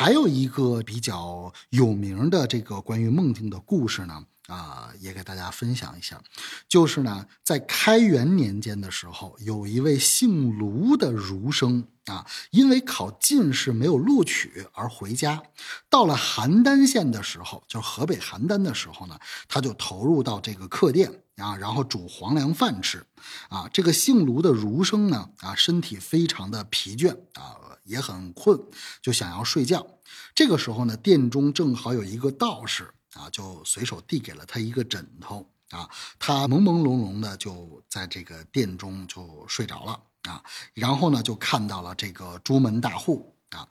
还有一个比较有名的这个关于梦境的故事呢，啊，也给大家分享一下，就是呢，在开元年间的时候，有一位姓卢的儒生啊，因为考进士没有录取而回家，到了邯郸县的时候，就是河北邯郸的时候呢，他就投入到这个客店啊，然后煮黄粱饭吃，啊，这个姓卢的儒生呢，啊，身体非常的疲倦啊，也很困，就想要睡觉。这个时候呢，店中正好有一个道士。啊，就随手递给了他一个枕头啊，他朦朦胧胧的就在这个殿中就睡着了啊，然后呢就看到了这个朱门大户啊，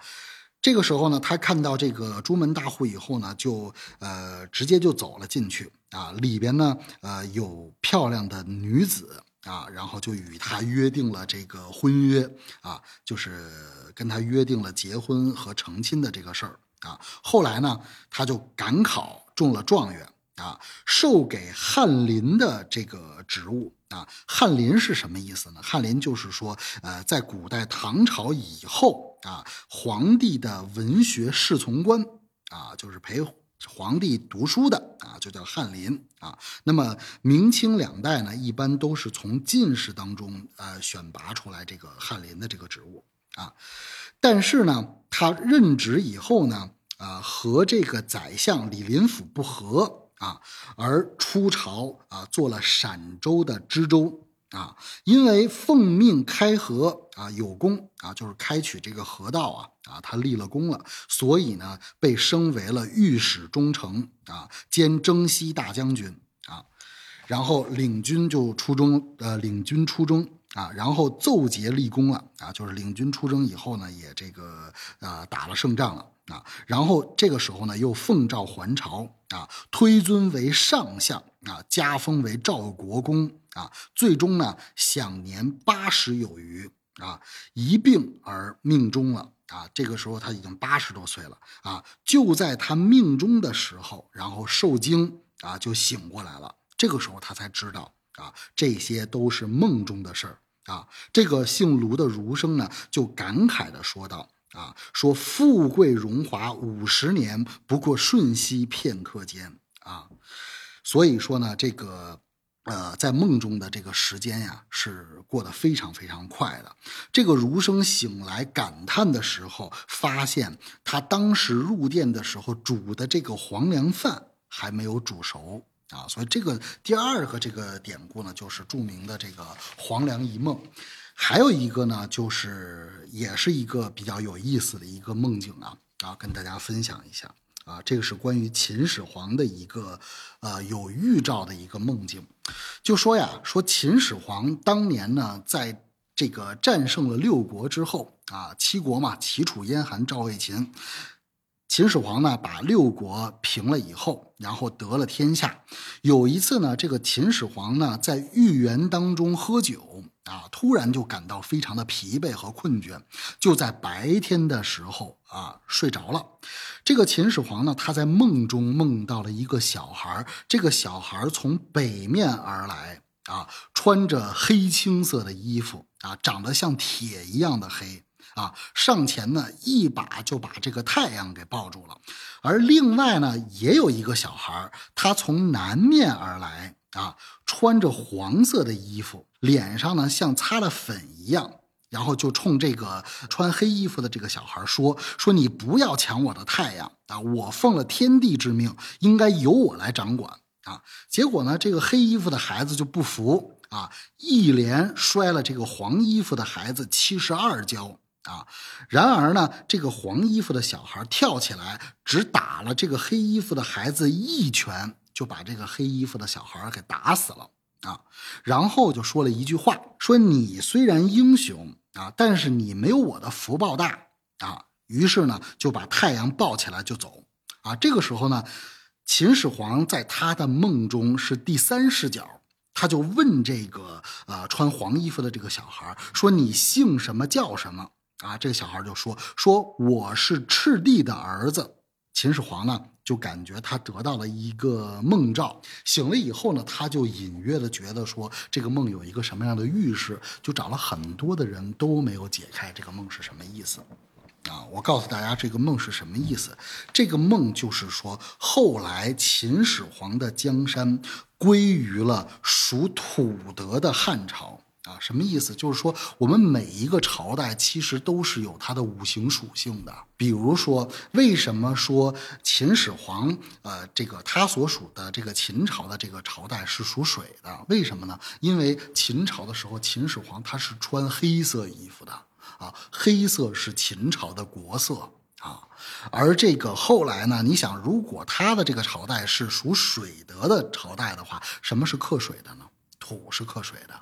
这个时候呢，他看到这个朱门大户以后呢，就呃直接就走了进去啊，里边呢呃有漂亮的女子啊，然后就与他约定了这个婚约啊，就是跟他约定了结婚和成亲的这个事儿啊，后来呢，他就赶考。中了状元啊，授给翰林的这个职务啊。翰林是什么意思呢？翰林就是说，呃，在古代唐朝以后啊，皇帝的文学侍从官啊，就是陪皇帝读书的啊，就叫翰林啊。那么明清两代呢，一般都是从进士当中呃选拔出来这个翰林的这个职务啊。但是呢，他任职以后呢。啊，和这个宰相李林甫不和啊，而出朝啊，做了陕州的知州啊。因为奉命开河啊，有功啊，就是开取这个河道啊啊，他立了功了，所以呢，被升为了御史中丞啊，兼征西大将军啊。然后领军就出征，呃，领军出征啊，然后奏捷立功了啊，就是领军出征以后呢，也这个呃打了胜仗了。啊，然后这个时候呢，又奉诏还朝啊，推尊为上相啊，加封为赵国公啊，最终呢，享年八十有余啊，一病而命终了啊。这个时候他已经八十多岁了啊，就在他命终的时候，然后受惊啊，就醒过来了。这个时候他才知道啊，这些都是梦中的事儿啊。这个姓卢的儒生呢，就感慨的说道。啊，说富贵荣华五十年，不过瞬息片刻间啊。所以说呢，这个呃，在梦中的这个时间呀，是过得非常非常快的。这个儒生醒来感叹的时候，发现他当时入店的时候煮的这个黄粱饭还没有煮熟啊。所以这个第二个这个典故呢，就是著名的这个黄粱一梦。还有一个呢，就是也是一个比较有意思的一个梦境啊啊，跟大家分享一下啊，这个是关于秦始皇的一个呃有预兆的一个梦境，就说呀，说秦始皇当年呢，在这个战胜了六国之后啊，七国嘛，齐楚燕韩赵魏秦。秦始皇呢，把六国平了以后，然后得了天下。有一次呢，这个秦始皇呢，在御园当中喝酒啊，突然就感到非常的疲惫和困倦，就在白天的时候啊睡着了。这个秦始皇呢，他在梦中梦到了一个小孩，这个小孩从北面而来啊，穿着黑青色的衣服啊，长得像铁一样的黑。啊，上前呢，一把就把这个太阳给抱住了。而另外呢，也有一个小孩他从南面而来啊，穿着黄色的衣服，脸上呢像擦了粉一样，然后就冲这个穿黑衣服的这个小孩说：“说你不要抢我的太阳啊！我奉了天地之命，应该由我来掌管啊！”结果呢，这个黑衣服的孩子就不服啊，一连摔了这个黄衣服的孩子七十二跤。啊，然而呢，这个黄衣服的小孩跳起来，只打了这个黑衣服的孩子一拳，就把这个黑衣服的小孩给打死了啊。然后就说了一句话，说你虽然英雄啊，但是你没有我的福报大啊。于是呢，就把太阳抱起来就走啊。这个时候呢，秦始皇在他的梦中是第三视角，他就问这个呃穿黄衣服的这个小孩说：“你姓什么？叫什么？”啊，这个小孩就说：“说我是赤帝的儿子。”秦始皇呢，就感觉他得到了一个梦兆。醒了以后呢，他就隐约的觉得说，这个梦有一个什么样的预示，就找了很多的人都没有解开这个梦是什么意思。啊，我告诉大家这个梦是什么意思。这个梦就是说，后来秦始皇的江山归于了属土德的汉朝。啊，什么意思？就是说，我们每一个朝代其实都是有它的五行属性的。比如说，为什么说秦始皇，呃，这个他所属的这个秦朝的这个朝代是属水的？为什么呢？因为秦朝的时候，秦始皇他是穿黑色衣服的啊，黑色是秦朝的国色啊。而这个后来呢，你想，如果他的这个朝代是属水德的朝代的话，什么是克水的呢？土是克水的。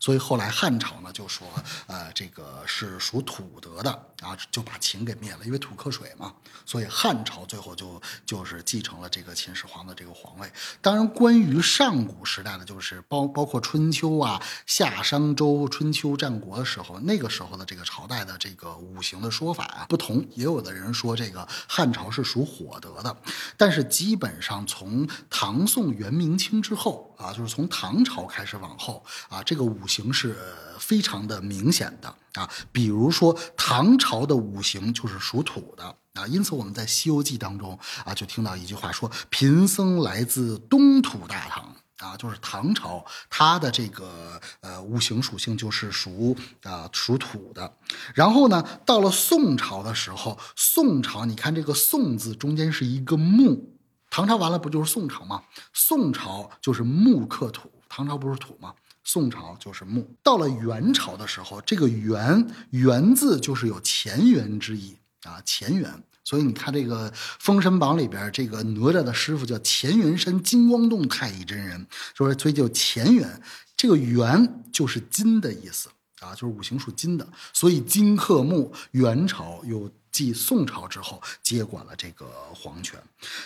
所以后来汉朝呢就说，呃，这个是属土德的啊，就把秦给灭了，因为土克水嘛。所以汉朝最后就就是继承了这个秦始皇的这个皇位。当然，关于上古时代的，就是包包括春秋啊、夏商周、春秋战国的时候，那个时候的这个朝代的这个五行的说法啊不同。也有的人说这个汉朝是属火德的，但是基本上从唐宋元明清之后啊，就是从唐朝开始往后啊，这个五。形是非常的明显的啊，比如说唐朝的五行就是属土的啊，因此我们在《西游记》当中啊，就听到一句话说：“贫僧来自东土大唐啊，就是唐朝它的这个呃五行属性就是属啊属土的。然后呢，到了宋朝的时候，宋朝你看这个“宋”字中间是一个木，唐朝完了不就是宋朝吗？宋朝就是木克土，唐朝不是土吗？宋朝就是木，到了元朝的时候，这个“元”元字就是有乾元之意啊，乾元。所以你看这个《封神榜》里边，这个哪吒的师傅叫乾元山金光洞太乙真人，说所以就乾元，这个“元”就是金的意思啊，就是五行属金的，所以金克木。元朝有。继宋朝之后，接管了这个皇权。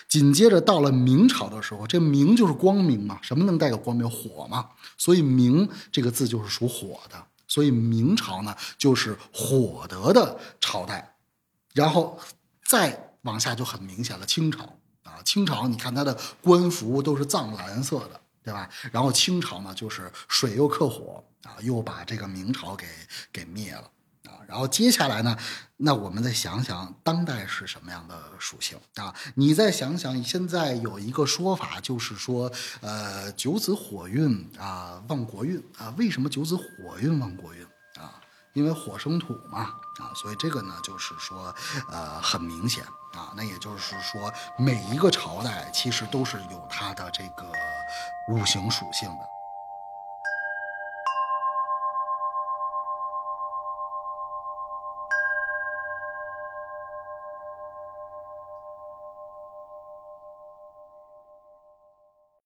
紧接着到了明朝的时候，这明就是光明嘛，什么能带个光明？火嘛，所以明这个字就是属火的。所以明朝呢，就是火德的朝代。然后再往下就很明显了，清朝啊，清朝你看它的官服都是藏蓝色的，对吧？然后清朝呢，就是水又克火啊，又把这个明朝给给灭了。啊然后接下来呢，那我们再想想当代是什么样的属性啊？你再想想，现在有一个说法，就是说，呃，九子火运啊，旺国运啊。为什么九子火运旺国运啊？因为火生土嘛啊，所以这个呢，就是说，呃，很明显啊。那也就是说，每一个朝代其实都是有它的这个五行属性的。